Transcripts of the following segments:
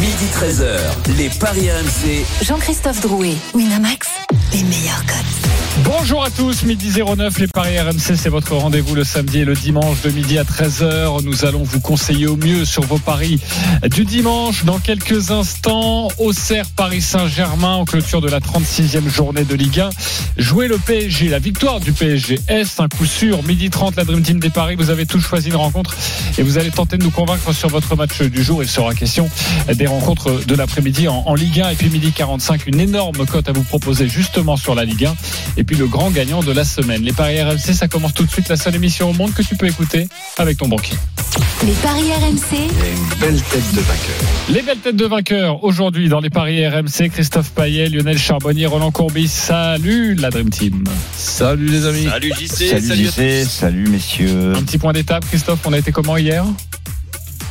Midi 13h, les Paris RMC. Jean-Christophe Drouet, Winamax, les meilleurs codes. Bonjour à tous, midi 09, les Paris RMC, c'est votre rendez-vous le samedi et le dimanche de midi à 13h. Nous allons vous conseiller au mieux sur vos paris du dimanche. Dans quelques instants, Auxerre Paris Saint-Germain en clôture de la 36e journée de Ligue 1. Jouer le PSG, la victoire du PSG, est un coup sûr Midi 30, la Dream Team des Paris, vous avez tous choisi une rencontre et vous allez tenter de nous convaincre sur votre match du jour. Il sera question des rencontres de l'après-midi en, en Ligue 1 et puis midi 45, une énorme cote à vous proposer justement sur la Ligue 1. Et puis le grand gagnant de la semaine. Les paris RMC, ça commence tout de suite, la seule émission au monde que tu peux écouter avec ton banquier. Les paris RMC, une belle tête de vainqueur. Les belles têtes de vainqueurs aujourd'hui dans les paris RMC, Christophe Payet, Lionel Charbonnier, Roland Courbis. Salut la Dream Team. Salut les amis. Salut JC, Salut, salut, JC, salut messieurs. Un petit point d'étape, Christophe, on a été comment hier?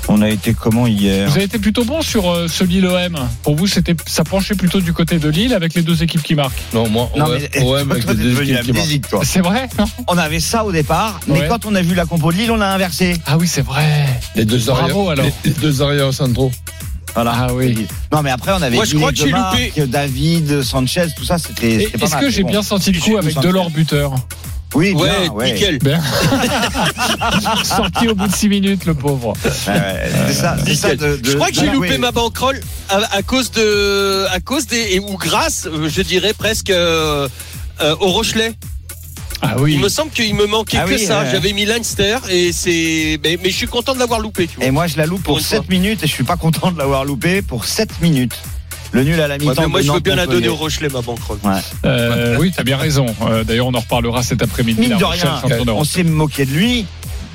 On a été comment hier Vous avez été plutôt bon sur euh, ce Lille-OM. Pour vous, c'était ça penchait plutôt du côté de Lille avec les deux équipes qui marquent. Non, moi, Non, OM, mais OM avec t'es devenu équipes qui marquent. C'est vrai non? On avait ça au départ, mais Ouais. quand on a vu la compo de Lille, on l'a inversé. Ah oui, c'est vrai. Les deux Bravo, arrières, alors. les, les deux arrières centraux. Voilà. Ah oui. Non, mais après, on avait Moi, je Lille crois et que j'ai Demarque, loupé. David, Sanchez, tout ça, c'était Est-ce que j'ai bon. bien senti le coup avec. Delors buteur? Oui, bien, Ouais, ouais. nickel. Ben. Sorti au bout de 6 minutes, le pauvre. C'est ça, c'est ça de, de- Je crois que j'ai loupé oui. ma bankroll à, à cause de, à cause des, ou grâce, euh, je dirais presque euh, euh, au Rochelet. Ah oui. Il me semble qu'il me manquait Ah que oui, ça. J'avais mis Leinster et c'est, mais, mais je suis content de l'avoir loupé. Tu vois. Et moi, je la loupe pour Pour une 7 minutes et je suis pas content de l'avoir loupé pour 7 minutes. Le nul à la Ouais, mi-temps. moi, de je veux bien la donner au Rochelet ma bankroll. Euh, oui, t'as bien raison. Euh, D'ailleurs, on en reparlera cet après-midi. On s'est moqué de lui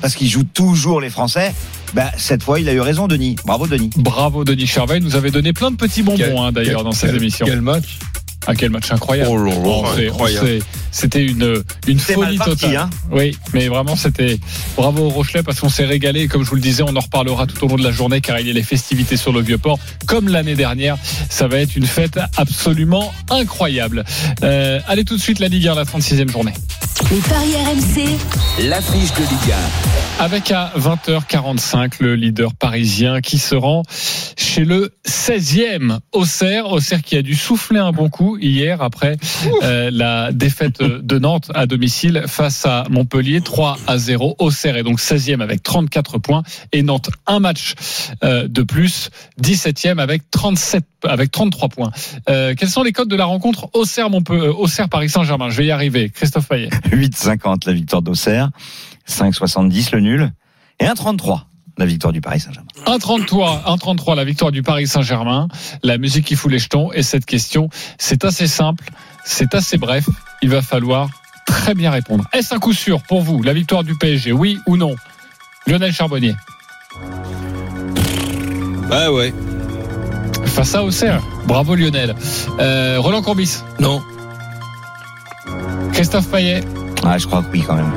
parce qu'il joue toujours les Français. Bah, cette fois, il a eu raison, Denis. Bravo, Denis. Bravo Denis Charvet, il nous avait donné plein de petits bonbons hein, d'ailleurs dans cette quel- émission. Quel match Ah quel match incroyable. Oh incroyable. sait- C'était une une folie parti, totale. hein. Oui, mais vraiment c'était bravo au Rochelet parce qu'on s'est régalé. Et Comme je vous le disais, on en reparlera tout au long de la journée car il y a les festivités sur le vieux port comme l'année dernière. Ça va être une fête absolument incroyable. Euh, allez tout de suite la Ligue 1, la 36e journée. les paris RMC, L'affiche de Ligue Avec à 20h45 le leader parisien qui se rend chez le 16e Auxerre. Auxerre qui a dû souffler un bon coup hier après euh, la défaite de Nantes à domicile face à Montpellier 3 à 0. Auxerre est donc 16e avec 34 points et Nantes un match euh, de plus, 17e avec 37 avec 33 points. Euh, quels sont les codes de la rencontre Auxerre Montpellier Auxerre Paris Saint-Germain? Je vais y arriver. Christophe Payet. 8,50 la victoire d'Auxerre, 5,70 le nul et 1,33 la victoire du Paris Saint-Germain. 1,33, 1,33 la victoire du Paris Saint-Germain. La musique qui fout les jetons. Et cette question, c'est assez simple, c'est assez bref. Il va falloir très bien répondre. Est-ce un coup sûr pour vous, la victoire du PSG, oui ou non? Lionel Charbonnier, Ah ouais. face à Auxerre. Bravo Lionel. Euh, Roland Courbis, Non. Christophe Payet. Ah, je crois que oui quand même.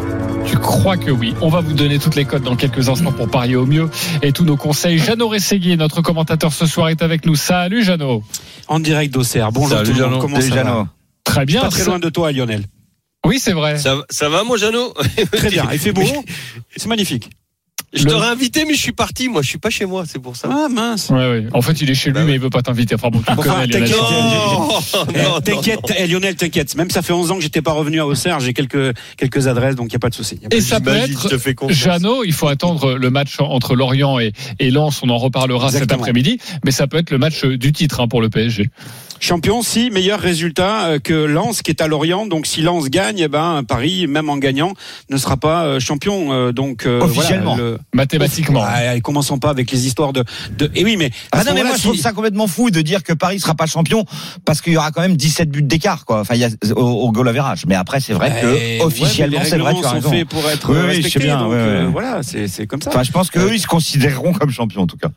Tu crois que oui On va vous donner toutes les codes dans quelques instants pour parier au mieux et tous nos conseils. Jeannot Rességuier, notre commentateur ce soir, est avec nous. Salut Jeannot. En direct d'Auxerre. Bonjour Salut, tout le monde. Jeannot. Comment Salut, ça Jeannot. va Très bien. Pas très loin de toi, Lionel. Oui, c'est vrai. Ça, ça va, mon Jeannot? Très bien. Il fait beau? C'est magnifique. Je Le- t'aurais invité, mais je suis parti. Moi, je suis pas chez moi, c'est pour ça. Ah mince. Ouais, ouais. En fait, il est chez lui, Bah ouais. mais il veut pas t'inviter. Enfin bon, tu le Enfin, connais, Lionel. t'inquiète. Non, Eh, non, T'inquiète, non. eh, Lionel, t'inquiète. Même ça fait 11 ans que j'étais pas revenu à Auxerre. J'ai quelques quelques adresses, donc il y a pas de souci. Et ça peut J'imagine, je te être. Jeannot, il faut attendre le match entre Lorient et, et Lens, on en reparlera cet après-midi, mais ça peut être le match du titre hein, pour le PSG. Champion, si meilleur résultat euh, que Lens qui est à Lorient. Donc si Lens gagne, eh ben Paris, même en gagnant, ne sera pas euh, champion. Euh, Donc euh, Officiellement. voilà, le- Mathématiquement. Ah, et commençons pas avec les histoires de. de... Et oui, mais. Ah non, mais moi, je trouve ça complètement fou de dire que Paris sera pas champion parce qu'il y aura quand même 17 buts d'écart, quoi. Enfin, il y a au, au goal average. Mais après, c'est vrai Eh, que ouais, officiellement, les c'est vrai, tu as sont raison. faits pour être Oui, oui, je sais bien, donc ouais, euh, ouais. voilà, c'est c'est comme ça. Enfin, je pense qu'eux, ils se considéreront comme champions, en tout cas.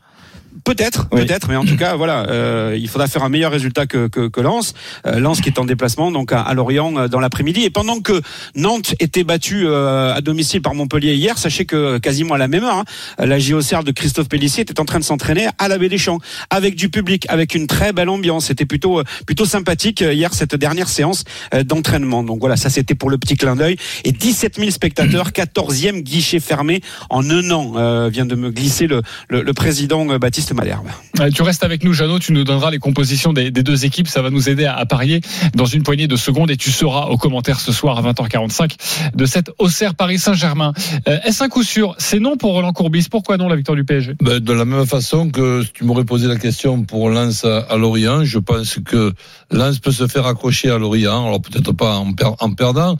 Peut-être, Oui. peut-être, mais en tout cas, voilà, euh, il faudra faire un meilleur résultat que, que, que Lens. Euh, Lens qui est en déplacement donc à, à Lorient euh, dans l'après-midi. Et pendant que Nantes était battue euh, à domicile par Montpellier hier, sachez que quasiment à la même heure, hein, la JOCR de Christophe Pellissier était en train de s'entraîner à la Baie des Champs avec du public, avec une très belle ambiance. C'était plutôt euh, plutôt sympathique euh, hier cette dernière séance euh, d'entraînement. Donc voilà, ça c'était pour le petit clin d'œil. Et 17 000 spectateurs, 14e guichet fermé en un an, euh, vient de me glisser le, le, le président euh, Malherbe. Euh, Tu restes avec nous, Jeannot. Tu nous donneras les compositions des, des deux équipes. Ça va nous aider à, à parier dans une poignée de secondes. Et tu seras aux commentaires ce soir à 20h45 de cette Auxerre Paris Saint-Germain. Euh, Est-ce un coup sûr? C'est non pour Roland Courbis. Pourquoi non la victoire du PSG Ben, de la même façon que si tu m'aurais posé la question pour Lens à, à Lorient, je pense que Lens peut se faire accrocher à Lorient. Alors peut-être pas en, per- en perdant.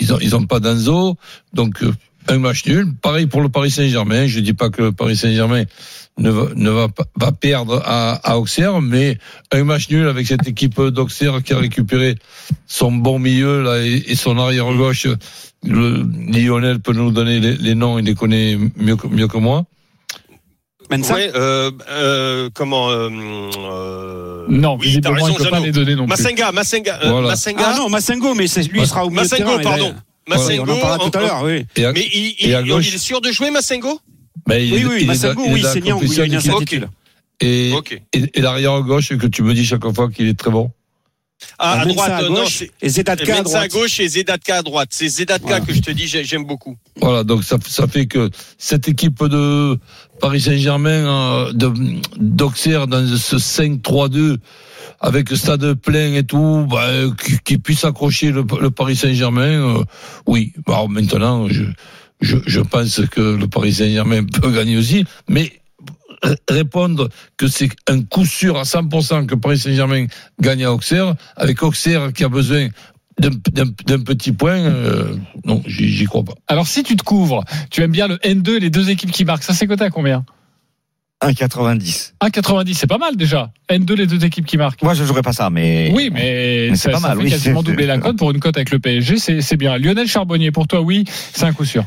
Ils ont, ils ont pas d'Anzo. Donc, euh, un match nul. Pareil pour le Paris Saint-Germain. Je dis pas que le Paris Saint-Germain ne va, ne va pas va perdre à, à Auxerre, mais un match nul avec cette équipe d'Auxerre qui a récupéré son bon milieu là et, et son arrière gauche. Le, Lionel peut nous donner les, les noms, il les connaît mieux que, mieux que moi. Mensa Ouais, euh, euh, comment euh, euh, Non, oui, t'as visiblement, raison, il ne peut pas les donner non plus. Massenga, Massenga, euh, Voilà. Massenga. Ah non, Massengo, mais lui, il sera au milieu de Massengo, terrain. pardon. Massengo, on en parlera tout à l'heure, oui. Et à- Mais il, il, Et à il gauche est sûr de jouer Massengo? Il Oui, est- oui, il Massengo, oui, c'est oui, il y a une incertitude. Et, Ok. et, et l'arrière gauche que tu me dis chaque fois qu'il est très bon? Ah, à droite, à non, gauche c'est et Zedatka à Mensa à droite. gauche et Zedatka à droite. C'est Zedatka Voilà. que je te dis, j'ai- j'aime beaucoup. Voilà, donc ça, ça fait que cette équipe de Paris Saint-Germain, euh, d'Auxerre dans ce 5-3-2, avec stade plein et tout, bah, qui, puisse accrocher le, Paris Saint-Germain, euh, oui. Bah, maintenant, je, pense que le Paris Saint-Germain peut gagner aussi, mais répondre que c'est un coup sûr à 100% que Paris Saint-Germain gagne à Auxerre, avec Auxerre qui a besoin d'un petit point, euh, non, j'y j'y crois pas. Alors, si tu te couvres, tu aimes bien le N2 et les deux équipes qui marquent. Ça, c'est coté à combien? 1,90. 1,90, c'est pas mal déjà. N2, les deux équipes qui marquent. Moi, je jouerais pas ça, mais. Oui, mais, Mais c'est pas ça mal, fait oui, quasiment doubler la cote pour une cote avec le PSG, c'est c'est bien. Lionel Charbonnier, pour toi, oui, c'est un coup sûr.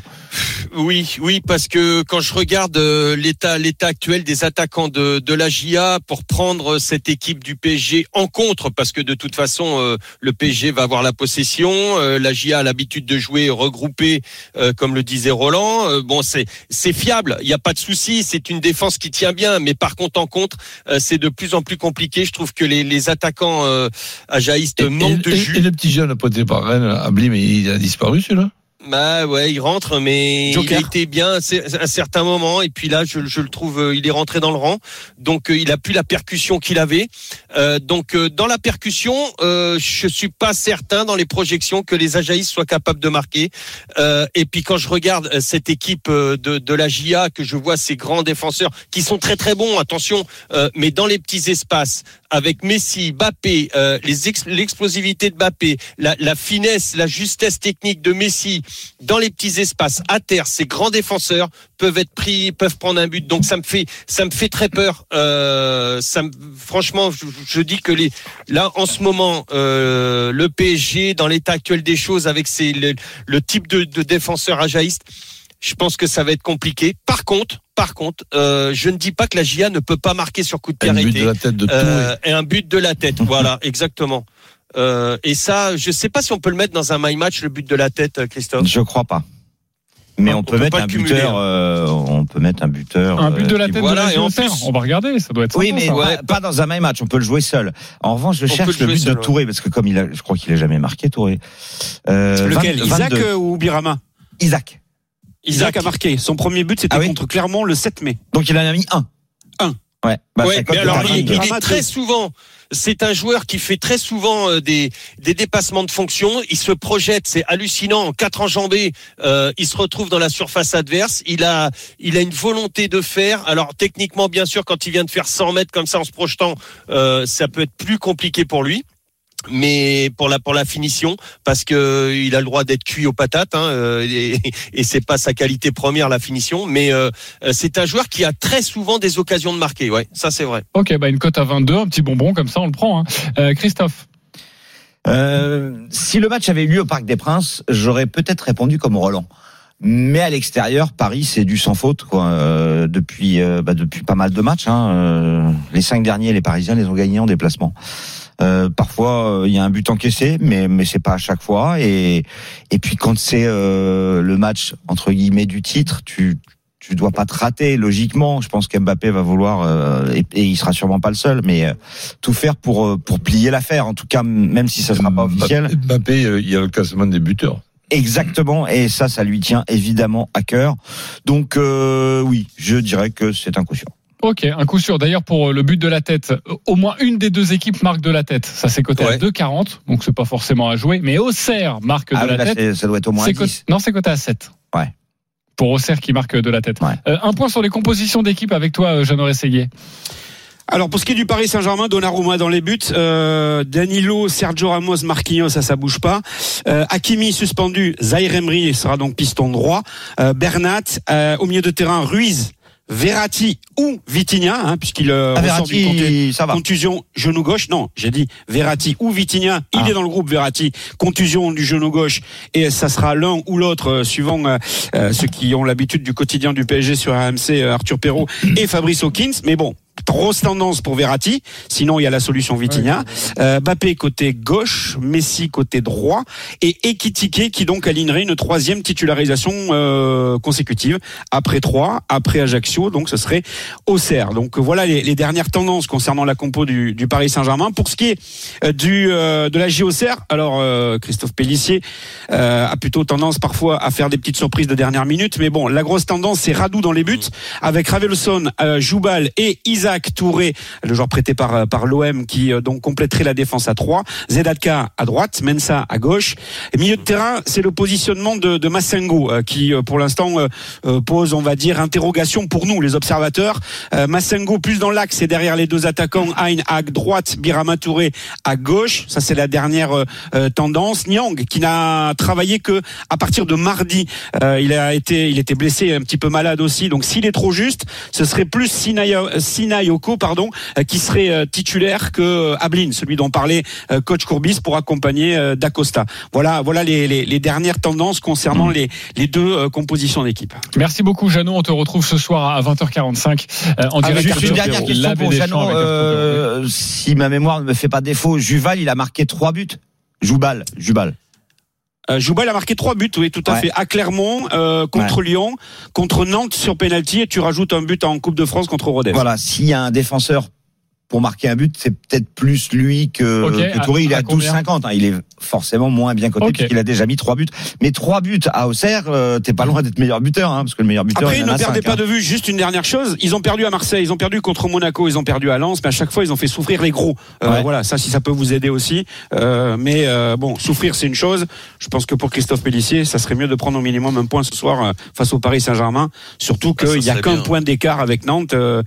Oui, oui, parce que quand je regarde euh, l'état l'état actuel des attaquants de, de la GIA pour prendre cette équipe du PSG en contre, parce que de toute façon euh, le PSG va avoir la possession, euh, la GIA a l'habitude de jouer regroupé, euh, comme le disait Roland. Euh, bon, c'est c'est fiable, il n'y a pas de souci, c'est une défense qui tient bien, mais par contre en contre, euh, c'est de plus en plus compliqué. Je trouve que les, les attaquants euh, ajaïstes Et, manquent de jus. et le petit jeune poté par Rennes, Abli, mais il a disparu celui-là? Bah ouais, il rentre, mais Joker. il était bien à un certain moment, et puis là, je, je le trouve, euh, il est rentré dans le rang, donc euh, il a plus la percussion qu'il avait. Euh, donc euh, dans la percussion, euh, je suis pas certain dans les projections que les Ajaïs soient capables de marquer. Euh, et puis quand je regarde cette équipe de, de la GIA, que je vois ces grands défenseurs qui sont très très bons, attention, euh, mais dans les petits espaces, avec Messi, Mbappé, euh, les ex- l'explosivité de Mbappé, la, la finesse, la justesse technique de Messi, dans les petits espaces à terre, ces grands défenseurs peuvent être pris, peuvent prendre un but. Donc ça me fait, ça me fait très peur. Euh, ça me, franchement, je, je dis que les, là en ce moment, euh, le PSG dans l'état actuel des choses avec ses, le, le type de, de défenseur ajaïste, je pense que ça va être compliqué. Par contre, par contre, euh, je ne dis pas que la GIA ne peut pas marquer sur coup de pied Un but arrêté. de la tête de Euh, et un but de la tête, voilà, exactement. Euh, et ça, je sais pas si on peut le mettre dans un my match le but de la tête, euh, Christophe. Je crois pas. Mais On on, peut peut, mettre un cumuler, buteur. hein. euh, on peut mettre un buteur. Un but de la euh, tête voilà, de la et en plus- On va regarder, ça doit être Oui, sympa, mais. Ouais. pas, pas dans un même match. On peut le jouer seul. En revanche, je On cherche le but seul, de Touré parce que comme il a, je crois qu'il a jamais marqué Touré. Euh, Lequel 20 Isaac 22. euh, ou Birama? Isaac. Isaac a marqué. Son premier but, c'était Ah oui contre Clermont le 7 mai. Donc il en a mis un. Ouais. Bah, Ouais, mais alors il, 22. il est très souvent. C'est un joueur qui fait très souvent euh, des, des dépassements de fonction. Il se projette, c'est hallucinant. En quatre enjambées, euh, il se retrouve dans la surface adverse. Il a, il a une volonté de faire. Alors techniquement, bien sûr, quand il vient de faire 100 mètres comme ça en se projetant, euh, ça peut être plus compliqué pour lui. Mais pour la pour la finition, parce que euh, il a le droit d'être cuit aux patates, hein, euh, et, et c'est pas sa qualité première la finition. Mais euh, euh, c'est un joueur qui a très souvent des occasions de marquer. Ouais, ça c'est vrai. Ok, bah une cote à 22, un petit bonbon comme ça, on le prend. Hein. Euh, Christophe, Euh, si le match avait eu lieu au Parc des Princes, j'aurais peut-être répondu comme Roland. Mais à l'extérieur, Paris, c'est du sans faute quoi. Euh, depuis euh, bah, depuis pas mal de matchs. Hein. Euh, les cinq derniers, les Parisiens les ont gagnés en déplacement. Euh, parfois, euh, il y a un but encaissé, mais mais c'est pas à chaque fois. Et et puis quand c'est euh, le match entre guillemets du titre, tu tu dois pas te rater logiquement. Je pense qu'Mbappé va vouloir euh, et, et il sera sûrement pas le seul, mais euh, tout faire pour pour plier l'affaire. En tout cas, même si ça sera pas officiel. Mbappé, il y a le classement des buteurs. Exactement, et ça, ça lui tient évidemment à cœur. Donc euh, oui, je dirais que c'est un coup sûr. Ok, un coup sûr. D'ailleurs, pour le but de la tête, au moins une des deux équipes marque de la tête. Ça, c'est coté à Ouais. 2,40, donc c'est pas forcément à jouer. Mais Auxerre marque de Ah, la là, tête. ça doit être au moins coté- 10. Non, c'est coté à 7. Ouais. Pour Auxerre qui marque de la tête. Ouais. Euh, un point sur les compositions d'équipe avec toi, euh, Jeannot Rességuier. Alors pour ce qui est du Paris Saint-Germain, Donnarumma dans les buts, euh, Danilo, Sergio Ramos, Marquinhos, ça ça bouge pas. Euh, Hakimi suspendu, Zaire Emery sera donc piston droit. Euh, Bernat euh, au milieu de terrain, Ruiz, Verratti ou Vitinha, hein, puisqu'il euh, Ah, ressort d'une contu- Verratti, ça va. contusion genou gauche. Non, j'ai dit Verratti ou Vitinha. Il Ah. est dans le groupe Verratti, contusion du genou gauche et ça sera l'un ou l'autre euh, suivant euh, euh, ceux qui ont l'habitude du quotidien du PSG sur euh, Arthur Perrault et Fabrice Hawkins. Mais bon. Grosse tendance pour Verratti, sinon il y a la solution Vitinha. Euh, Bappé côté gauche, Messi côté droit et Ekitike qui donc alignerait une troisième titularisation euh, consécutive après trois, après Ajaccio, donc ce serait Auxerre. Donc euh, voilà les, les dernières tendances concernant la compo du, du Paris Saint-Germain. Pour ce qui est euh, du euh, de la JOCR, alors euh, Christophe Pellissier euh, a plutôt tendance parfois à faire des petites surprises de dernière minute, mais bon, la grosse tendance c'est Radou dans les buts avec Ravelson, euh, Joubal et Isaac Touré, le joueur prêté par euh, l'OM qui euh, donc compléterait la défense à 3, Zedatka à droite, Mensa à gauche. Et milieu de terrain, c'est le positionnement de, Massengo euh, qui pour l'instant pose, on va dire, interrogation pour nous les observateurs. Massengo plus dans l'axe et derrière les deux attaquants, Hein à droite, Birama Touré à gauche. Ça c'est la dernière tendance. Niang qui n'a travaillé que à partir de mardi. Il a été, il était blessé, un petit peu malade aussi. Donc s'il est trop juste, ce serait plus Sinaya- Sinayoko, pardon, euh, qui serait euh, titulaire que euh, Ablin, celui dont parlait coach Courbis pour accompagner D'Acosta. Voilà, voilà les, les, les dernières tendances concernant les, les deux compositions d'équipe. Merci beaucoup, Jeannot. On te retrouve ce soir à 20h45 euh, en Ah, direct. juste une dernière question pour Jeannot. Euh, si ma mémoire ne me fait pas défaut, Juval, il a marqué trois buts. Joubal, Jubal. Euh, Joubal a marqué trois buts, oui, tout à Ouais. fait. À Clermont, euh, contre Lyon, contre Nantes sur penalty, et tu rajoutes un but en Coupe de France contre Rodez. Voilà, s'il y a un défenseur pour marquer un but, c'est peut-être plus lui que, Ok, que Touré. Il à- est à à combien 12,50. hein. Il est forcément moins bien coté Ok. puisqu'il a déjà mis trois buts. Mais trois buts à Auxerre, euh, t'es pas loin d'être meilleur buteur, hein, parce que le meilleur buteur, Après, il ne perdez pas hein. de vue juste une dernière chose. Ils ont perdu à Marseille, ils ont perdu contre Monaco, ils ont perdu à Lens, mais à chaque fois, ils ont fait souffrir les gros. Euh, Ouais. Voilà, ça, si ça peut vous aider aussi. Euh, mais euh, bon, souffrir, c'est une chose. Je pense que pour Christophe Pellissier, ça serait mieux de prendre au minimum un point ce soir euh, face au Paris Saint-Germain. Surtout Ah, qu'il y a qu'un point d'écart avec Nantes, euh,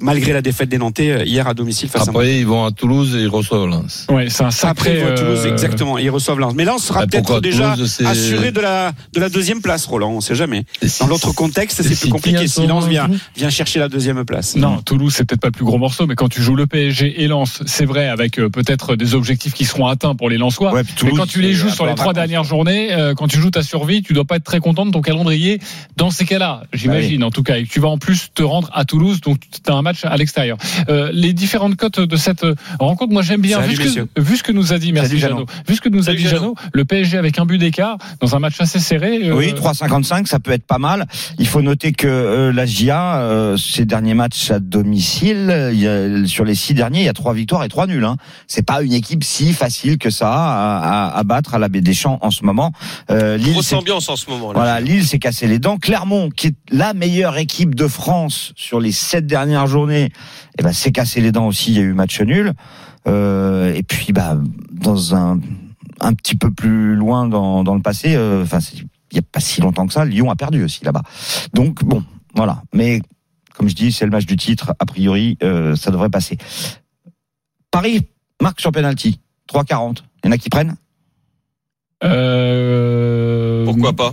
malgré la défaite des Nantais euh, hier à domicile face à Monaco. Après, ils vont à Toulouse et ils reçoivent Lens. Ouais, c'est un sacré. Après, ils vont à Toulouse, euh, exactement. Ils reçoivent Lens. Mais Lens sera Ah, peut-être déjà Toulouse, assuré de la, de la deuxième place, Roland. On sait jamais. Dans l'autre contexte, c'est si plus compliqué. Si Lens vient, vient chercher la deuxième place. Non, Toulouse, c'est peut-être pas le plus gros morceau, mais quand tu joues le PSG et Lens, c'est vrai, avec euh, peut-être des objectifs qui seront atteints pour les Lensois. Ouais, mais quand tu les joues sur les trois dernières journées, euh, quand tu joues ta survie, tu dois pas être très content de ton calendrier dans ces cas-là, j'imagine, en tout cas. Et que tu vas en plus te rendre à Toulouse, donc tu as un match à l'extérieur. Euh, les différentes cotes de cette euh, rencontre, moi j'aime bien. Salut, Vu ce, que, vu ce que nous a dit, merci Jeannot. Vu ce que nous a dit Jeannot, le PSG avec un but d'écart dans un match assez serré. euh, Oui, 3,55, ça peut être pas mal. Il faut noter que euh, la GIA, euh, ses derniers matchs à domicile, il y a, sur les six derniers, il y a trois victoires et trois nuls. Hein. C'est pas une équipe si facile que ça à, à, à battre à la Baie des Champs en ce moment. Euh, Lille, Grosse ambiance en ce moment. Là. Voilà, Lille s'est cassé les dents. Clermont, qui est la meilleure équipe de France sur les sept dernières journées, eh ben, s'est cassé les dents aussi. Il y a eu match nul. Euh, et puis, bah, dans un, un petit peu plus loin dans, dans le passé, euh, enfin, c'est- il n'y a pas si longtemps que ça, Lyon a perdu aussi là-bas. Donc, bon, voilà. Mais, comme je dis, c'est le match du titre. A priori, euh, ça devrait passer. Paris marque sur penalty. 3,40. Il y en a qui prennent? Euh, Pourquoi pas?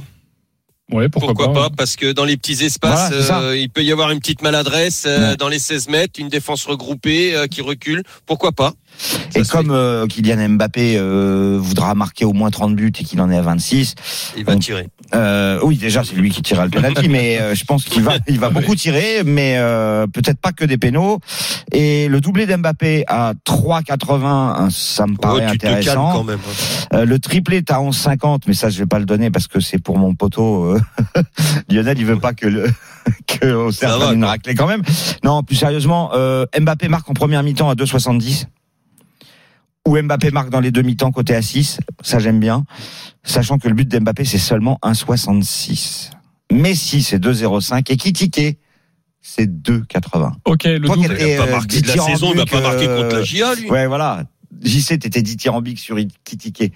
Ouais, pourquoi, Pourquoi pas Parce que dans les petits espaces, Voilà, euh, il peut y avoir une petite maladresse euh, Ouais. dans les 16 mètres, une défense regroupée euh, qui recule. Pourquoi pas Ça Et comme euh, Kylian Mbappé euh, voudra marquer au moins 30 buts et qu'il en est à 26, Il va on- tirer. euh, oui déjà c'est lui qui tirera le penalty, mais je pense qu'il va il va beaucoup tirer, mais peut-être pas que des pénaux. Et le doublé d'Mbappé à 3,80, hein, ça me Oh, paraît te intéressant. quand même. hein. Le triplé est à 11,50, mais ça je vais pas le donner parce que c'est pour mon poteau. Lionel, il veut pas que le que prenne une raclée quand même. Non, plus sérieusement, Mbappé marque en première mi-temps à 2,70. Ou Mbappé marque dans les deux mi-temps côté à 6, ça j'aime bien. Sachant que le but d'Mbappé c'est seulement 1,66. Messi c'est 2,05 et Kitike c'est 2,80. Ok, le Toi double. Il euh, pas marquer de la saison, il va pas marquer euh, contre la GIA, lui. Ouais, voilà. JC, t'étais dithyrambique sur Kitike.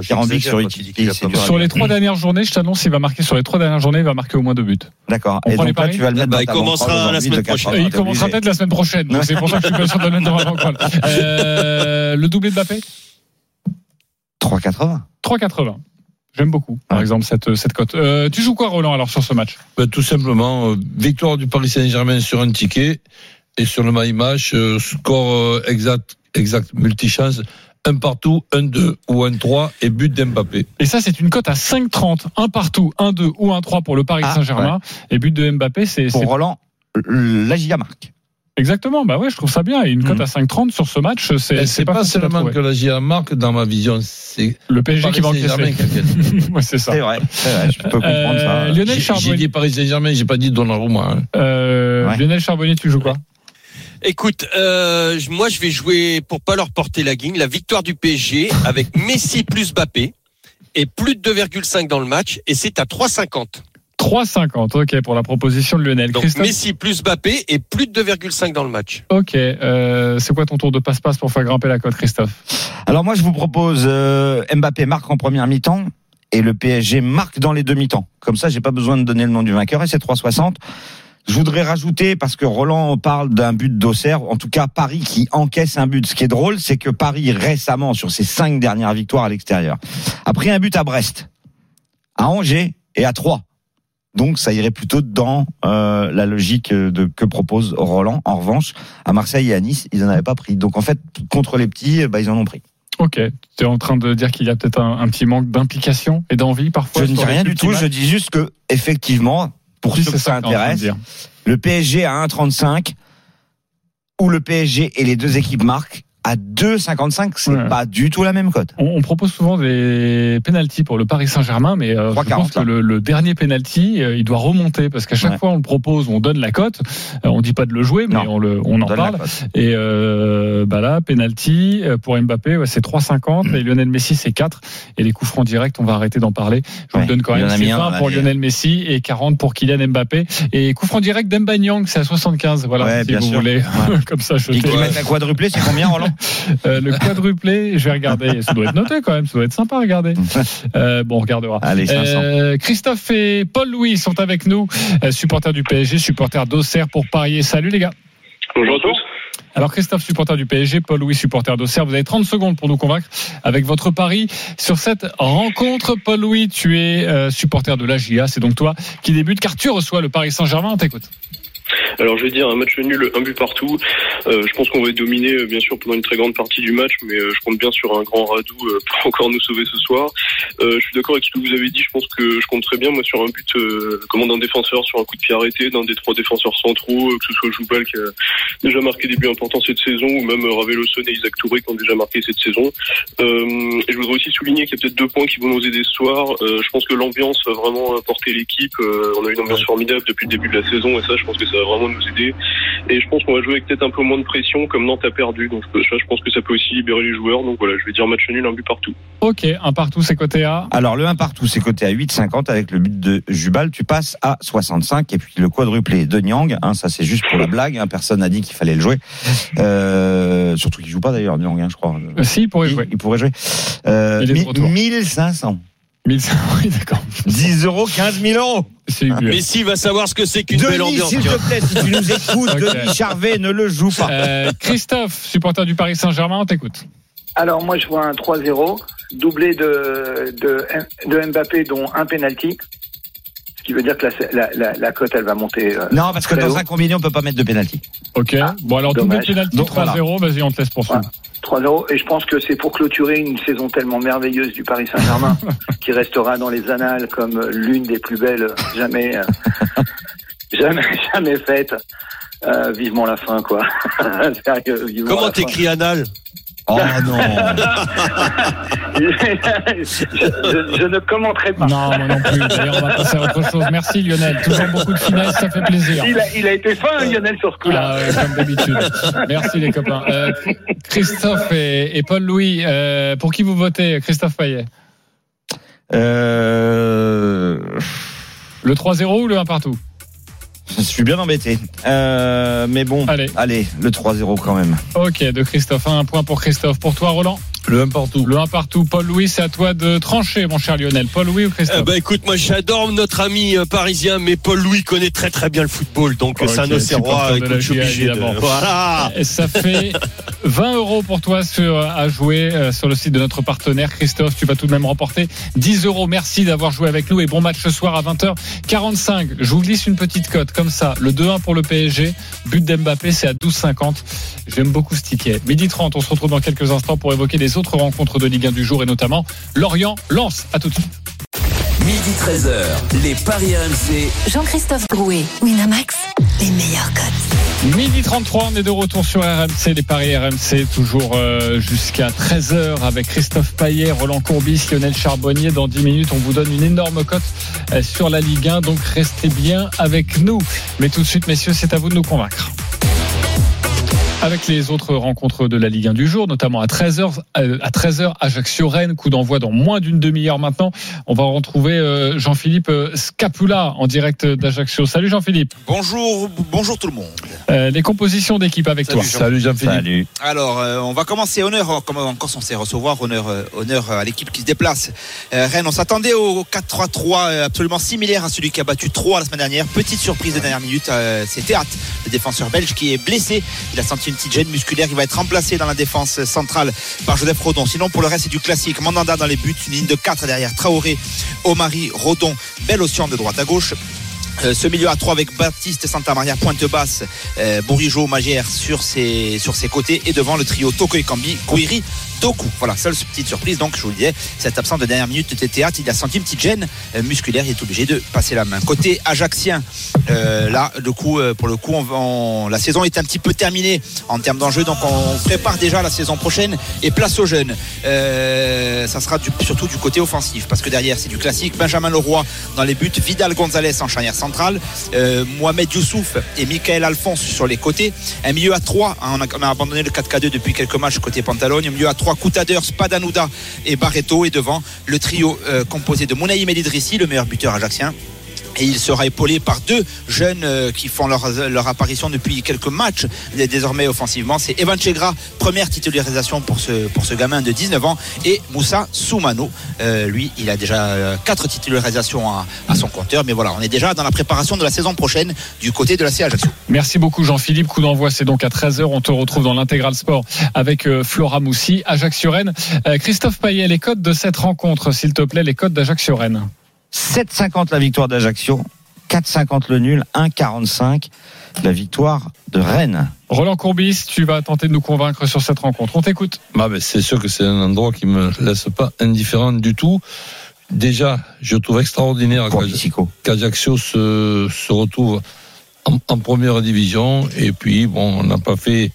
Sur. Sur les trois dernières journées, je t'annonce, il va marquer sur les trois dernières journées, il va marquer au moins deux buts. D'accord. On Et prend les donc là, paris tu vas le mettre Bah, dans il commencera la semaine de 80. prochaine. Il commencera peut-être la semaine prochaine, c'est pour ça que je suis pas sûr de le mettre dans. Euh, le doublé de Mbappé 3,80. 3,80. J'aime beaucoup, par Ouais. exemple, cette, cette cote. Euh, tu joues quoi, Roland, alors, sur ce match? Ben, tout simplement, euh, victoire du Paris Saint-Germain sur un ticket et sur le my match, euh, score exact, exact multichance, un partout, un 2 ou un 3 et but d'Mbappé. Et ça, c'est une cote à 5,30, un partout, un 2 ou un 3 pour le Paris Ah, Saint-Germain. Et but de Mbappé, c'est Pour Roland, la Giga marque. exactement. Bah ouais, je trouve ça bien. Et une cote Mhm. à 5,30 sur ce match, c'est c'est pas, pas seulement que la GIA marque, dans ma vision, c'est le PSG qui va Paris encaisser. ouais, c'est ça. C'est vrai, vrai, je peux comprendre Euh, ça. Lionel J'ai j'ai Charbonnier, dit Paris Saint-Germain, j'ai pas dit Donnarumma. Hein. euh, Ouais. Lionel Charbonnier, tu joues quoi? Écoute, euh, moi je vais jouer pour pas leur porter la guigne, la victoire du PSG avec Messi plus Mbappé et plus de 2,5 dans le match et c'est à 3,50. 3,50. Ok, pour la proposition de Lionel. Donc Christophe Messi plus Mbappé et plus de 2,5 dans le match. Ok, euh, c'est quoi ton tour de passe-passe pour faire grimper la cote, Christophe? Alors moi, je vous propose euh, Mbappé marque en première mi-temps et le PSG marque dans les deux mi-temps. Comme ça, j'ai pas besoin de donner le nom du vainqueur et c'est 3,60. Je voudrais rajouter, parce que Roland parle d'un but d'Auxerre, en tout cas Paris qui encaisse un but. Ce qui est drôle, c'est que Paris récemment, sur ses cinq dernières victoires à l'extérieur, a pris un but à Brest, à Angers et à Troyes. Donc ça irait plutôt dans euh, la logique de que propose Roland. En revanche, à Marseille et à Nice, ils n'en avaient pas pris. Donc en fait, contre les petits, bah, ils en ont pris. Ok, tu es en train de dire qu'il y a peut-être un, un petit manque d'implication et d'envie parfois Je ne dis rien du tout, je dis juste que effectivement, pour ceux que ça intéresse, le PSG à 1,35 ou le PSG et les deux équipes marquent à 2,55, c'est Ouais. pas du tout la même cote. On, on propose souvent des pénalties pour le Paris Saint-Germain, mais euh, je 3,40, pense que le, le dernier penalty, euh, il doit remonter parce qu'à chaque Ouais. fois on le propose, on donne la cote, euh, on dit pas de le jouer, mais Non. on, le, on en parle. Et euh, bah là, penalty euh, pour Mbappé, ouais, c'est 3,50 et Lionel Messi c'est 4 et les coups francs directs, on va arrêter d'en parler. Je vous donne quand même, en a c'est mis un, 20 pour. Lionel Messi et 40 pour Kylian Mbappé et coup franc direct d'Embanyang, c'est à 75. Voilà, si bien vous sûr. voulez comme ça Et jeter. qui mettent un quadruplé, c'est combien Roland? Euh, le quadruplé, je vais regarder. Ça doit être noté quand même. Ça doit être sympa à regarder. Euh, bon, on regardera. Allez, 500. Euh, Christophe et Paul Louis sont avec nous, supporters du PSG, supporters d'Auxerre pour parier. Salut les gars. Bonjour à tous. Alors Christophe, supporter du PSG, Paul Louis, supporter d'Auxerre, vous avez 30 secondes pour nous convaincre avec votre pari sur cette rencontre. Paul Louis, tu es euh, supporter de l'AGIA, c'est donc toi qui débute car tu reçois le Paris Saint-Germain, on t'écoute. Alors je vais dire un match nul, un but partout. Euh, je pense qu'on va être dominé euh, bien sûr pendant une très grande partie du match, mais euh, je compte bien sur un grand radou euh, pour encore nous sauver ce soir. Euh, je suis d'accord avec ce que vous avez dit. Je pense que je compte très bien moi sur un but euh, comment d'un défenseur sur un coup de pied arrêté, d'un des trois défenseurs centraux, euh, que ce soit Joubal qui a déjà marqué des buts importants cette saison, ou même Raveloson et Isaac Touré qui ont déjà marqué cette saison. Euh, et je voudrais aussi souligner qu'il y a peut-être deux points qui vont nous aider ce soir. Euh, je pense que l'ambiance va vraiment porter l'équipe. Euh, on a une ambiance formidable depuis le début de la saison, et ça, je pense que ça va vraiment nous aider. Et je pense qu'on va jouer avec peut-être un peu moins de pression, comme Nantes a perdu. Donc ça, je pense que ça peut aussi libérer les joueurs. Donc voilà, je vais dire match nul, un but partout. Ok, un partout, c'est côté A. Alors le 1 partout, c'est coté à 8,50 avec le but de Jubal, tu passes à 65 et puis le quadruplé de Nyang, hein, ça c'est juste pour la blague, hein, personne n'a dit qu'il fallait le jouer. Euh, surtout qu'il joue pas d'ailleurs Nyang, hein, je crois. Euh, Si, il pourrait il, jouer. il pourrait jouer. Euh, Il est de mi- retour. 1500. 1500, oui, d'accord. 10 euros, 15 000 euros. C'est mieux. Messi va savoir ce que c'est qu'une belle Denis, ambiance. s'il te plaît, si tu nous écoutes, Ok. Denis Charvet ne le joue pas. Euh, Christophe, supporter du Paris Saint-Germain, on t'écoute. Alors moi je vois un 3-0, doublé de, de, de Mbappé dont un penalty. Ce qui veut dire que la, la, la, la cote elle va monter. euh, Non, parce que dans haut. un combiné, on peut pas mettre de pénalty. Ok. Ah, bon alors double Donc, 3-0, vas-y on te laisse poursuivre. 3-0. Et je pense que c'est pour clôturer une saison tellement merveilleuse du Paris Saint-Germain, qui restera dans les annales comme l'une des plus belles jamais, euh, jamais, jamais faites. Euh, vivement la fin, quoi. Sérieux, vivement Comment t'écris anal? Oh non. je, je- je ne commenterai pas. Non, moi non plus. D'ailleurs, on va passer à autre chose. Merci Lionel. Toujours beaucoup de finesse, ça fait plaisir. Il a, il a été fin, Lionel, sur ce coup-là. Ah ouais, comme d'habitude. Merci les copains. Euh, Christophe et, et Paul-Louis, euh, pour qui vous votez Christophe Payet Euh, Le 3-0 ou le 1 partout je suis bien embêté. Euh, mais bon, Allez. allez, le 3-0 quand même. Ok, de Christophe. Un point pour Christophe. Pour toi, Roland Le 1 partout. Le 1 partout. Paul-Louis, c'est à toi de trancher, mon cher Lionel. Paul-Louis ou Christophe Eh ben écoute, moi j'adore notre ami euh, parisien, mais Paul Louis connaît très très bien le football, donc Ok, c'est un Auxerrois. je suis obligé de- évidemment. Voilà. Et ça fait 20 euros pour toi sur, à jouer euh, sur le site de notre partenaire. Christophe, tu vas tout de même remporter 10 euros. Merci d'avoir joué avec nous et bon match ce soir à 20h45. Je vous glisse une petite cote comme ça. Le 2-1 pour le PSG. But d'Mbappé, c'est à 12,50. J'aime beaucoup ce ticket. Midi 30, on se retrouve dans quelques instants pour évoquer les autres rencontres de Ligue 1 du jour et notamment Lorient lance. À tout de suite. Midi 13h, les Paris RMC. Jean-Christophe Drouet, Winamax, les meilleurs cotes. Midi 33, on est de retour sur RMC, les paris RMC, toujours euh, jusqu'à 13h avec Christophe Paillet, Roland Courbis, Lionel Charbonnier. Dans 10 minutes, on vous donne une énorme cote euh, sur la Ligue 1, donc restez bien avec nous. Mais tout de suite, messieurs, c'est à vous de nous convaincre. Avec les autres rencontres de la Ligue 1 du jour, notamment à 13h, euh, à 13h, Ajaccio-Rennes, coup d'envoi dans moins d'une demi-heure maintenant. On va retrouver euh, Jean-Philippe euh, Scapula en direct d'Ajaccio. Salut Jean-Philippe. Bonjour, bonjour tout le monde. Euh, les compositions d'équipe avec Salut, toi. Jean. Salut Jean-Philippe. Salut. Alors, euh, on va commencer honneur, comme encore censé recevoir honneur, euh, honneur à l'équipe qui se déplace. Euh, Rennes, on s'attendait au 4-3-3 euh, absolument similaire à celui qui a battu 3 la semaine dernière. Petite surprise de dernière minute, euh, c'est Théâtre, le défenseur belge qui est blessé. Il a senti une petite gêne musculaire. Il va être remplacé dans la défense centrale par Joseph Rodon. Sinon, pour le reste, c'est du classique. Mandanda dans les buts, une ligne de 4 derrière Traoré, Omari, Rodon, belle de droite à gauche. Euh, ce milieu à 3 avec Baptiste Santa Maria pointe basse, euh, Bourigeau, Magère sur ses, sur ses côtés et devant le trio Toko et Kambi, Kouiri, Doku. Voilà, seule petite surprise. Donc, je vous le disais, cet absent de dernière minute de théâtre, il a senti une petite gêne euh, musculaire. Il est obligé de passer la main. Côté Ajaxien, euh, là, le coup, pour le coup, la saison est un petit peu terminée en termes d'enjeu. Donc, on prépare déjà la saison prochaine et place aux jeunes. Ça sera surtout du côté offensif parce que derrière, c'est du classique. Benjamin Leroy dans les buts, Vidal Gonzalez en charnière centrale, euh, Mohamed Youssouf et Michael Alphonse sur les côtés. Un milieu à 3, on, a, on a abandonné le 4K2 depuis quelques matchs côté Pantalogne. Un milieu à 3, Coutadeur, Spadanouda et Barreto. Et devant, le trio euh, composé de Mounaïm El Idrissi, le meilleur buteur ajaxien. Et il sera épaulé par deux jeunes euh, qui font leur, leur apparition depuis quelques matchs dé- désormais offensivement. C'est Evan Chegra, première titularisation pour ce, pour ce gamin de 19 ans, et Moussa Soumano. Euh, lui, il a déjà euh, quatre titularisations à, à son compteur. Mais voilà, on est déjà dans la préparation de la saison prochaine du côté de la CA. Merci beaucoup Jean-Philippe. Coup d'envoi, c'est donc à 13h. On te retrouve dans l'intégral sport avec Flora Moussi, Ajaccio-Rennes. Euh, Christophe Payet, les codes de cette rencontre, s'il te plaît, les codes d'Ajaccio-Rennes. 7,50 la victoire d'Ajaccio, 4,50 le nul, 1,45 la victoire de Rennes. Roland Courbis, tu vas tenter de nous convaincre sur cette rencontre. On t'écoute. Bah, ben, c'est sûr que c'est un endroit qui me laisse pas indifférent du tout. Déjà, je trouve extraordinaire qu'Ajaccio se, se retrouve en, en première division. Et puis, bon, on n'a pas fait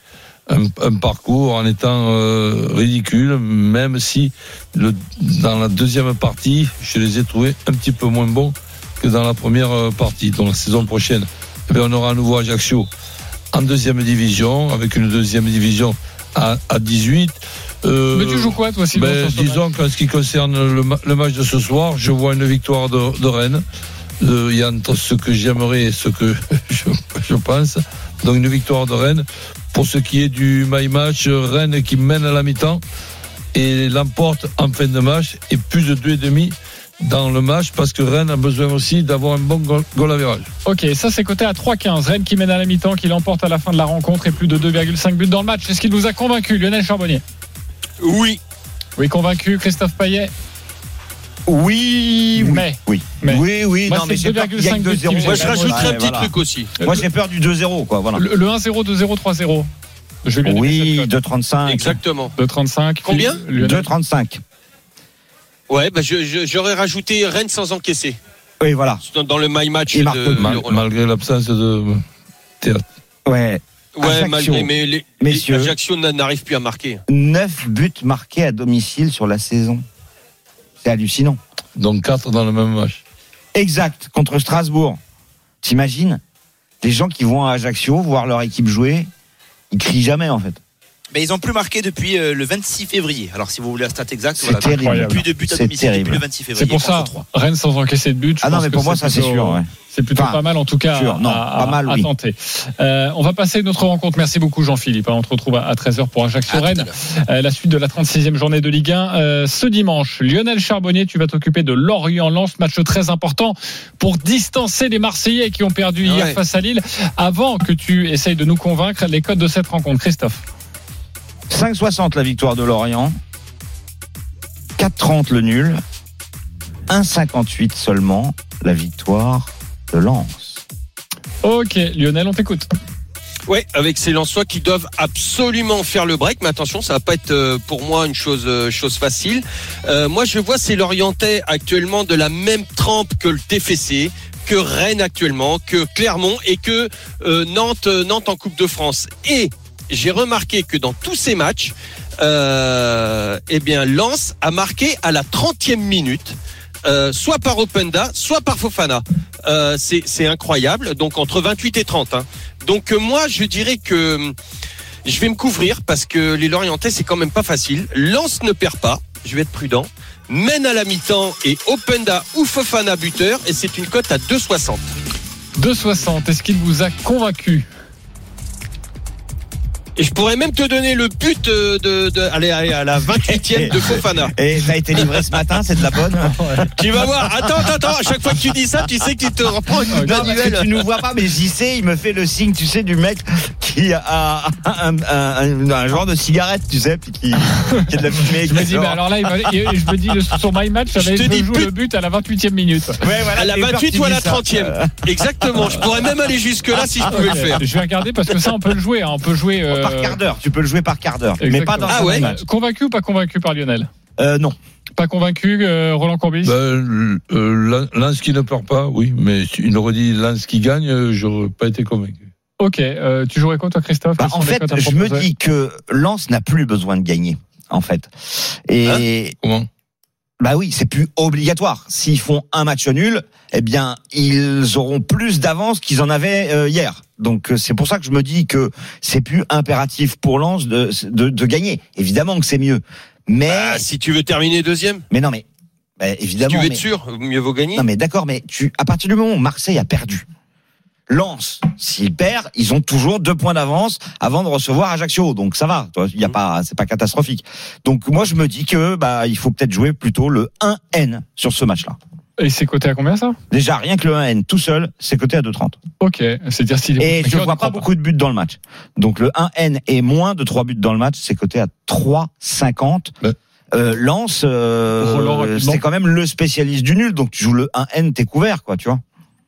un, un parcours en étant euh, ridicule, même si le, dans la deuxième partie, je les ai trouvés un petit peu moins bons que dans la première euh, partie. Donc, la saison prochaine, eh bien, on aura un nouveau Ajaccio en deuxième division, avec une deuxième division à, à 18. Euh, Mais tu joues quoi, toi, sinon ben, disons qu'en ce qui concerne le, ma- le match de ce soir, je vois une victoire de, de Rennes. Il y a entre ce que j'aimerais et ce que je, je pense. Donc une victoire de Rennes. Pour ce qui est du my match, Rennes qui mène à la mi-temps et l'emporte en fin de match et plus de 2,5 dans le match parce que Rennes a besoin aussi d'avoir un bon goal, goal average. Ok, ça c'est coté à 3,15. Rennes qui mène à la mi-temps, qui l'emporte à la fin de la rencontre et plus de 2,5 buts dans le match. Est-ce qu'il vous a convaincu, Lionel Charbonnier? Oui. Oui, convaincu. Christophe Payet? Oui, oui. Mais. Oui, Mais. oui, oui. Moi, non, mais c'est j'ai peur qu'il y ait 2,5 que buts 2-0. qui me Moi, je rajouterais Ouais, un petit voilà. truc aussi. Moi, j'ai peur du 2-0, quoi. Voilà. Le, le 1-0, 2-0, 3-0. Je vais bien aimer Oui, cette cote. 2,35. Exactement. 2,35. Combien Lionel 2,35. Ouais, bah j'aurais rajouté Rennes sans encaisser Oui, voilà. dans, dans le my match de, de malgré l'absence de théâtre. Ouais. Ouais, Ajaccio. malgré mais les, Ajaccio n'a- n'arrive plus à marquer. 9 buts marqués à domicile sur la saison. C'est hallucinant. Donc 4 dans le même match. Exact, contre Strasbourg. T'imagines? Les gens qui vont à Ajaccio voir leur équipe jouer, ils crient jamais en fait. Mais ils ont plus marqué depuis euh, le 26 février. Alors si vous voulez la stat exacte, C'est terrible. Plus de buts à C'est domicile depuis le 26 février. C'est pour ça. Rennes sans encaisser de but. Ah non, mais pour moi, ça c'est plutôt- sûr. ouais. C'est plutôt Enfin, pas mal en tout cas sûr, non, à, pas mal, à oui. tenter. Euh, on va passer à notre rencontre. Merci beaucoup Jean-Philippe. On te retrouve à 13h pour Ajaccio-Rennes. Euh, la suite de la 36e journée de Ligue 1. Euh, ce dimanche, Lionel Charbonnier, tu vas t'occuper de Lorient-Lens. Match très important pour distancer les Marseillais qui ont perdu Ah hier face à Lille. Avant que tu essayes de nous convaincre les codes de cette rencontre, Christophe. 5,60 la victoire de Lorient. 4,30 le nul. 1,58 seulement la victoire de Lens. Ok, Lionel, on t'écoute. Ouais, avec ces Lensois qui doivent absolument faire le break, mais attention, ça va pas être euh, pour moi une chose euh, chose facile. Euh, moi, je vois ces Lorientais actuellement de la même trempe que le TFC, que Rennes actuellement, que Clermont et que euh, Nantes euh, Nantes en Coupe de France. Et j'ai remarqué que dans tous ces matchs, euh, eh bien, Lens a marqué à la 30e minute. euh, soit par Openda, soit par Fofana. Euh, c'est incroyable. Donc entre 28 et 30. hein. Donc euh, moi, je dirais que hum, je vais me couvrir parce que les Lorientais, c'est quand même pas facile. Lens ne perd pas. Je vais être prudent. Mène à la mi-temps et Openda ou Fofana buteur et c'est une cote à 2,60. 2,60. Est-ce qu'il vous a convaincu? Et je pourrais même te donner le but euh, de, de allez, allez, à la 28e de Fofana. Et ça a été livré ce matin, c'est de la bonne Tu vas voir. Attends, attends, attends. À chaque fois que tu dis ça, tu sais que tu te reprends une Non, que tu nous vois pas, mais j'y sais, il me fait le signe, tu sais, du mec qui a un, un- un- un genre de cigarette, tu sais, puis qui, qui a de la fumée. Je me dis, mais alors là, il va- je me dis, sur My Match, ça Je va être le but à la 28e minute. Ouais, voilà, À la j'ai peur 28 qu'il ou à la ça. 30e. Exactement. Je pourrais même aller jusque là si je pouvais Ok, le faire. Je vais regarder parce que ça, on peut le jouer. hein. On peut jouer. euh, Par quart d'heure, tu peux le jouer par quart d'heure, mais pas dans. Ah un ouais. match. Convaincu ou pas convaincu par Lionel Euh, non. Pas convaincu, euh, Roland Courbis Ben, euh, Lens qui ne perd pas, oui, mais il aurait dit Lens qui gagne, euh, j'aurais pas été convaincu. Ok, euh, tu jouerais quoi toi Christophe? Bah, en fait, je me dis que Lens n'a plus besoin de gagner, en fait. Et Comment? Bah oui, c'est plus obligatoire. S'ils font un match nul, eh bien, ils auront plus d'avance qu'ils en avaient euh, hier. Donc euh, c'est pour ça que je me dis que c'est plus impératif pour Lens de, de, de gagner. Évidemment que c'est mieux, mais Ah, si tu veux terminer deuxième, mais non mais bah, si évidemment. tu veux mais- être sûr, mieux vaut gagner. Non mais d'accord, mais tu à partir du moment où Marseille a perdu, Lens, s'ils perdent, ils ont toujours deux points d'avance avant de recevoir Ajaccio. Donc ça va, il y a pas, c'est pas catastrophique. Donc moi je me dis que bah il faut peut-être jouer plutôt le 1N sur ce match-là. Et c'est coté à combien ça? Déjà rien que le 1N tout seul, c'est coté à 2,30. Ok, c'est-à-dire s'il est Et je vois pas beaucoup de buts dans le match. Donc le 1N est moins de 3 buts dans le match, c'est coté à 3,50. Ouais. Euh, Lens, euh, c'est quand même le spécialiste du nul, donc tu joues le 1N, t'es couvert, quoi, tu vois.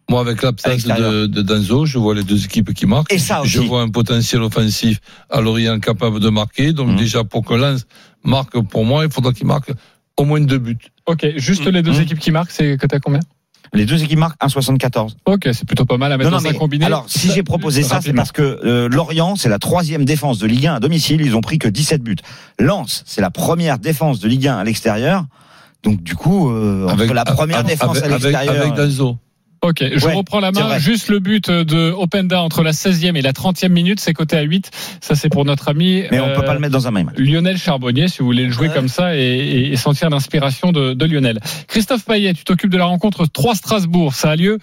Moi, avec l'absence de, de Danzo, je vois les deux équipes qui marquent. Et ça aussi. Je vois un potentiel offensif à Lorient capable de marquer. Donc Mhm. déjà, pour que Lens marque pour moi, il faudra qu'il marque au moins deux buts. Ok, juste les deux Mhm. équipes qui marquent, c'est coté à combien? Les deux équipes marquent 1,74. Ok, c'est plutôt pas mal à mettre Non, non, dans un combiné. alors, si j'ai proposé ça, c'est parce que euh, Lorient, c'est la troisième défense de Ligue 1 à domicile. Ils ont pris que 17 buts. Lens, c'est la première défense de Ligue 1 à l'extérieur. Donc, du coup, euh, entre la première avec- défense à avec, l'extérieur. avec Danzo. Ok, je Ouais, reprends la main. Juste le but de Openda entre la 16e et la 30e minute, c'est coté à 8. Ça, c'est pour notre ami. mais on euh, peut pas le mettre dans un même. Lionel Charbonnier, si vous voulez le jouer Ouais. comme ça et, sentir l'inspiration de, de Lionel. Christophe Payet, tu t'occupes de la rencontre 3 Strasbourg. Ça a lieu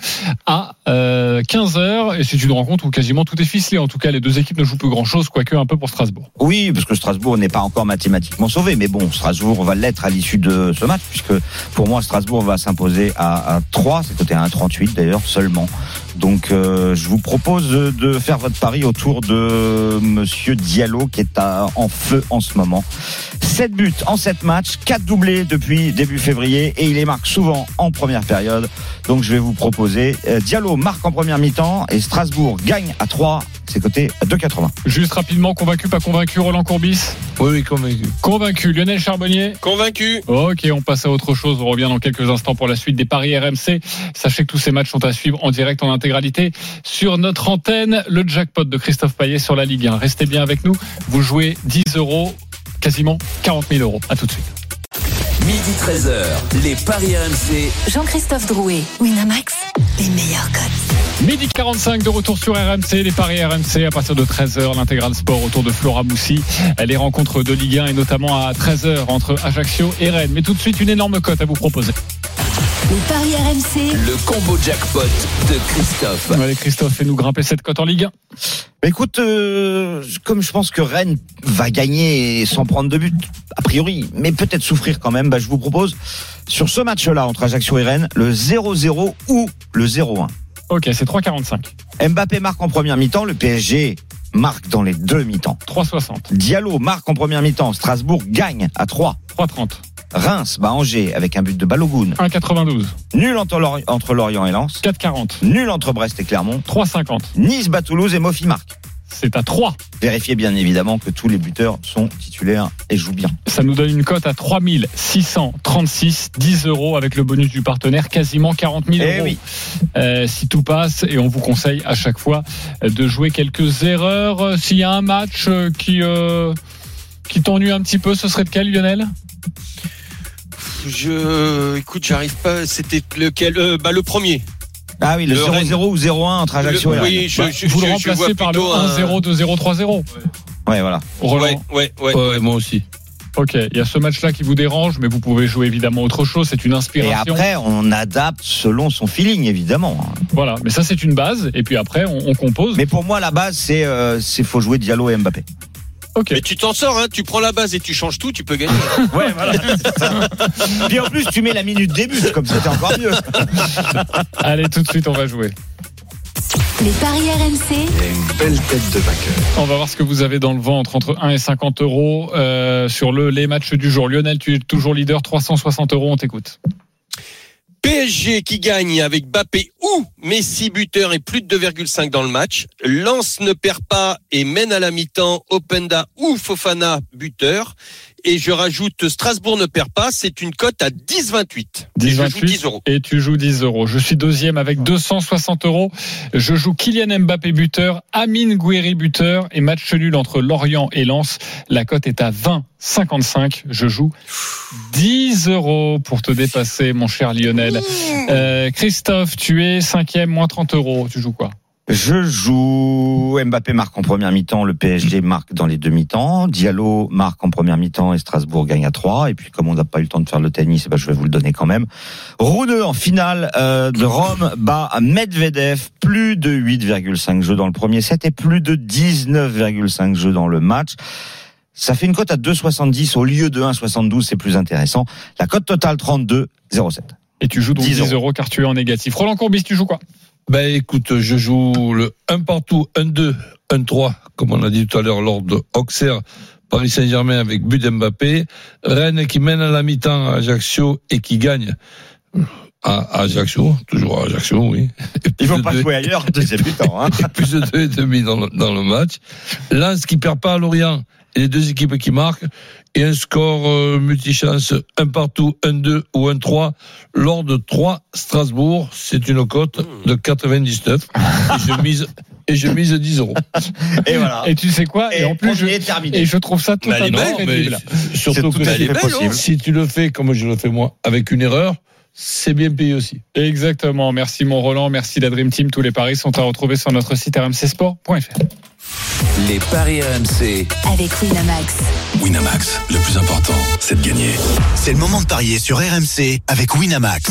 à euh, 15h et c'est une rencontre où quasiment tout est ficelé. En tout cas, les deux équipes ne jouent plus grand-chose, quoique un peu pour Strasbourg. Oui, parce que Strasbourg n'est pas encore mathématiquement sauvé, mais bon, Strasbourg va l'être à l'issue de ce match, puisque pour moi, Strasbourg va s'imposer à, à 3, c'est côté à 1,38 d'ailleurs seulement. Donc, euh, je vous propose de faire votre pari autour de Monsieur Diallo, qui est à- en feu en ce moment. 7 buts en 7 matchs, 4 doublés depuis début février, et il les marque souvent en première période. Donc, je vais vous proposer, euh, Diallo marque en première mi-temps, et Strasbourg gagne à 3 c'est coté à 2,80. Juste rapidement, convaincu, pas convaincu, Roland Courbis? Oui, oui, convaincu. Convaincu, Lionel Charbonnier? Convaincu. Ok, on passe à autre chose. On revient dans quelques instants pour la suite des paris RMC. Sachez que tous ces matchs sont à suivre en direct, en intégralité, sur notre antenne. Le jackpot de Christophe Payet sur la Ligue 1. Restez bien avec nous. Vous jouez 10 euros, quasiment 40 000 euros. À tout de suite. Midi 13h, les Paris RMC. Jean-Christophe Drouet, Winamax, les meilleurs codes. Midi 45 de retour sur RMC, les paris RMC à partir de 13h, l'intégral sport autour de Flora Moussi. Les rencontres de Ligue 1 et notamment à 13h entre Ajaccio et Rennes. Mais tout de suite, une énorme cote à vous proposer. Les paris RMC, Le combo jackpot de Christophe. Allez Christophe, fais-nous grimper cette cote en Ligue 1. Bah, écoute, euh, comme je pense que Rennes va gagner sans prendre de but, a priori, mais peut-être souffrir quand même, bah, je vous propose sur ce match-là entre Ajaccio et Rennes, le 0-0 ou le 0-1. Ok, c'est 3,45. Mbappé marque en première mi-temps, le PSG marque dans les deux mi-temps. 3,60. Diallo marque en première mi-temps, Strasbourg gagne à 3. 3,30. Reims bat Angers avec un but de Balogun. 1,92. Nul entre, Lori- entre Lorient et Lens. 4,40. Nul entre Brest et Clermont. 3,50. Nice bat Toulouse et Mofi marque. C'est à 3. Vérifiez bien évidemment que tous les buteurs sont titulaires et jouent bien. Ça nous donne une cote à 3636, 10 euros avec le bonus du partenaire, quasiment 40 000 Eh euros. oui. Euh, si tout passe, et on vous conseille à chaque fois de jouer quelques erreurs. Euh, S'il y a un match euh, qui, euh, qui t'ennuie un petit peu, ce serait lequel, Lionel? Je, écoute, j'arrive pas. C'était lequel euh, Bah le premier. Ah oui, le Le 0-0 ou 0-1 entre Ajaccio Le- et Rennes. oui, je, Bah, je- Vous le je- vois remplacez par le plutôt un- 1-0, 2-0, 3-0. Ouais, voilà. Roland. Ouais, ouais, ouais. Ouais, moi aussi. Ok, il y a ce match-là qui vous dérange, mais vous pouvez jouer évidemment autre chose. C'est une Et inspiration. après, on adapte selon son feeling, évidemment. Voilà, mais ça c'est une base. Et puis après, on, on compose. Mais pour moi, la base, c'est euh, c'est faut jouer Diallo et Mbappé. Ok. Mais tu t'en sors, hein. Tu prends la base et tu changes tout, tu peux gagner. Ouais, voilà. Puis en plus, tu mets la minute début, comme c'était encore mieux. Allez, tout de suite, on va jouer. les paris RMC, une belle tête de vainqueur. On va voir ce que vous avez dans le ventre entre 1 et 50 euros euh, sur le les matchs du jour. Lionel, tu es toujours leader, 360 euros, on t'écoute. PSG qui gagne avec Bappé ou Messi buteur et plus de 2,5 dans le match. Lens ne perd pas et mène à la mi-temps Openda ou Fofana buteur. Et je rajoute Strasbourg ne perd pas, c'est une cote à 10,28. Et je joue 10 euros. Et tu joues 10 euros. Je suis deuxième avec 260 euros. Je joue Kylian Mbappé buteur, Amine Gouiri buteur et match nul entre Lorient et Lens. La cote est à 20,55. Je joue 10 euros pour te dépasser, mon cher Lionel. Euh, Christophe, tu es cinquième, moins 30 euros. Tu joues quoi? Je joue Mbappé marque en première mi-temps, le PSG marque dans les deux mi-temps, Diallo marque en première mi-temps et Strasbourg gagne à 3. Et puis comme on n'a pas eu le temps de faire le tennis, eh ben, je vais vous le donner quand même. Rouneux en finale euh, de Rome bat Medvedev, plus de 8,5 jeux dans le premier set et plus de 19,5 jeux dans le match. Ça fait une cote à 2,70 au lieu de 1,72, c'est plus intéressant. La cote totale 32,07. Et tu joues donc 10 10 euros. euros. car tu es en négatif. Roland Courbis, tu joues quoi? Ben écoute, je joue le 1 partout, 1-2, 1-3, comme on a dit tout à l'heure lors de Auxerre, Paris Saint-Germain avec but d'Mbappé, Rennes qui mène à la mi-temps à Ajaccio et qui gagne à Ajaccio, toujours à Ajaccio, oui. Et Ils vont de pas deux- jouer ailleurs, deuxième mi-temps. Hein. plus de deux et demi dans le, dans le match. Lens qui perd pas à Lorient les deux équipes qui marquent et un score euh, multichance un partout, un 2 ou un 3 lors de 3 Strasbourg. C'est une cote de 99 et je mise et je mise 10 euros. Et voilà. Et tu sais quoi? Et, Et en plus, je, terminé. et je trouve ça Bah, totalement belle, crédible. surtout tout que à si, fait possible. si tu le fais comme je le fais moi avec une erreur, c'est bien payé aussi. Exactement. Merci mon Roland, merci la Dream Team. Tous les paris sont à retrouver sur notre site rmcsport.fr. Les paris RMC. avec Winamax, Winamax, le plus important, c'est de gagner. C'est le moment de parier sur RMC avec Winamax.